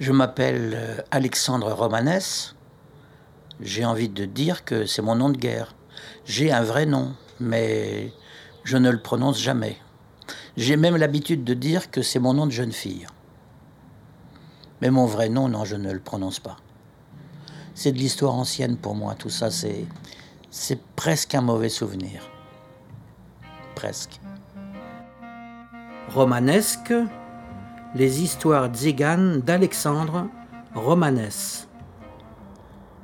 Je m'appelle euh, Alexandre Romanès. J'ai envie de dire que c'est mon nom de guerre. J'ai un vrai nom, mais je ne le prononce jamais. J'ai même l'habitude de dire que c'est mon nom de jeune fille. Mais mon vrai nom, non, je ne le prononce pas. C'est de l'histoire ancienne pour moi, tout ça, c'est, c'est presque un mauvais souvenir. Presque. Romanesque, les histoires tziganes d'Alexandre Romanès.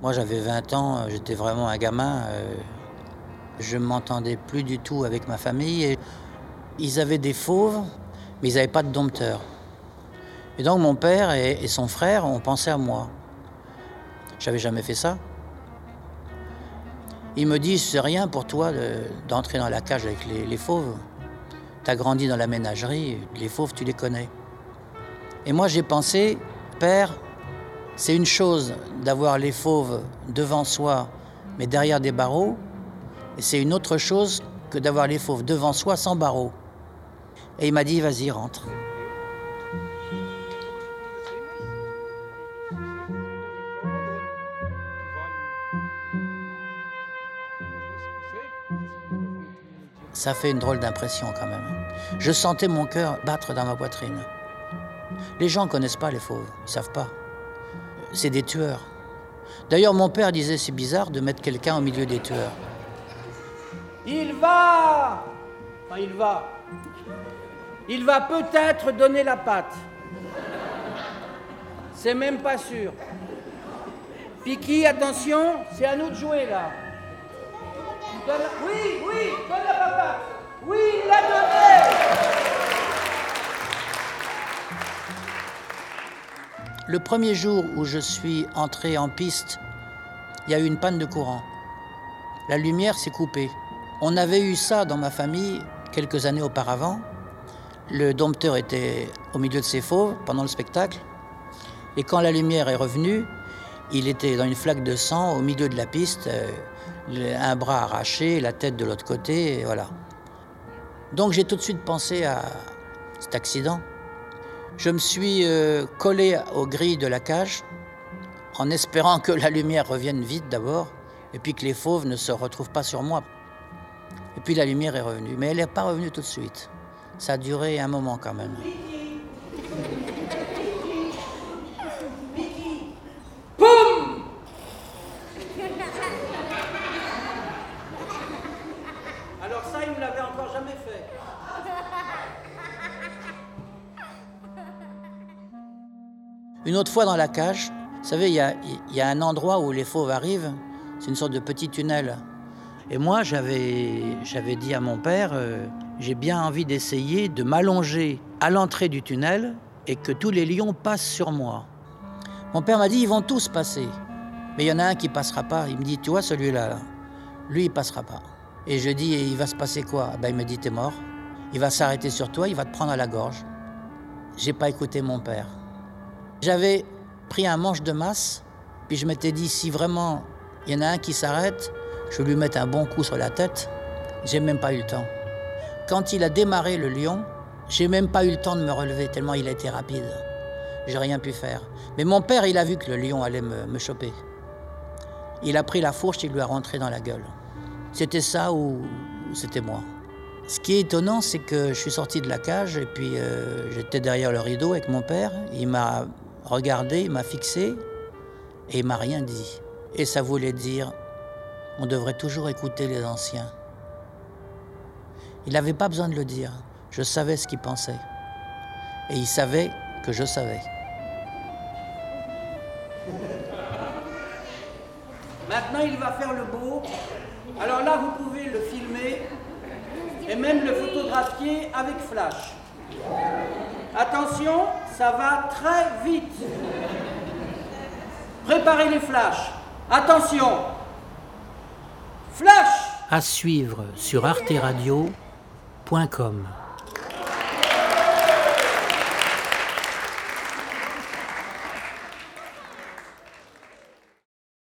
Moi j'avais 20 ans, j'étais vraiment un gamin. euh, je m'entendais plus du tout avec ma famille. Et ils avaient des fauves, mais ils n'avaient pas de dompteur. Et donc mon père et, son frère ont pensé à moi. J'avais jamais fait ça. Ils me disent, c'est rien pour toi de- d'entrer dans la cage avec les, les fauves. T'as grandi dans la ménagerie, les fauves, tu les connais. Et moi, j'ai pensé, père, c'est une chose d'avoir les fauves devant soi, mais derrière des barreaux, et c'est une autre chose que d'avoir les fauves devant soi sans barreaux. Et il m'a dit, vas-y, rentre. Ça fait une drôle d'impression quand même. Je sentais mon cœur battre dans ma poitrine. Les gens ne connaissent pas les fauves, ils savent pas. C'est des tueurs. D'ailleurs, mon père disait c'est bizarre de mettre quelqu'un au milieu des tueurs. Il va Enfin, il va. Il va peut-être donner la patte. C'est même pas sûr. Piki, attention, c'est à nous de jouer là. Oui, oui, donne la patate. Oui, il l'a donné Le premier jour où je suis entré en piste, il y a eu une panne de courant. La lumière s'est coupée. On avait eu ça dans ma famille quelques années auparavant. Le dompteur était au milieu de ses fauves pendant le spectacle. Et quand la lumière est revenue, il était dans une flaque de sang au milieu de la piste, euh, un bras arraché, la tête de l'autre côté, voilà. Donc j'ai tout de suite pensé à cet accident. Je me suis euh, collé aux grilles de la cage en espérant que la lumière revienne vite d'abord et puis que les fauves ne se retrouvent pas sur moi. Et puis la lumière est revenue, mais elle n'est pas revenue tout de suite. Ça a duré un moment quand même. Une autre fois dans la cage, vous savez, il y a, un endroit où les fauves arrivent, c'est une sorte de petit tunnel. Et moi, j'avais dit à mon père, euh, j'ai bien envie d'essayer de m'allonger à l'entrée du tunnel et que tous les lions passent sur moi. Mon père m'a dit, ils vont tous passer. Mais il y en a un qui passera pas. Il me dit, tu vois celui-là, là, lui, il passera pas. Et je dis, il va se passer quoi? Ben, Il me dit, t'es mort. Il va s'arrêter sur toi, il va te prendre à la gorge. J'ai pas écouté mon père. J'avais pris un manche de masse, puis je m'étais dit, si vraiment il y en a un qui s'arrête, je lui mettre un bon coup sur la tête. J'ai même pas eu le temps. Quand il a démarré le lion, j'ai même pas eu le temps de me relever, tellement il a été rapide. J'ai rien pu faire. Mais mon père, il a vu que le lion allait me, me choper. Il a pris la fourche, il lui a rentré dans la gueule. C'était ça ou c'était moi. Ce qui est étonnant, c'est que je suis sorti de la cage et puis euh, j'étais derrière le rideau avec mon père. Il m'a regardé, m'a fixé et m'a rien dit. Et ça voulait dire, on devrait toujours écouter les anciens. Il n'avait pas besoin de le dire. Je savais ce qu'il pensait. Et il savait que je savais. Maintenant, il va faire le beau. Alors là, vous pouvez le filmer et même le photographier avec flash. Attention, ça va très vite. Préparez les flashs. Attention. Flash À suivre sur arteradio.com.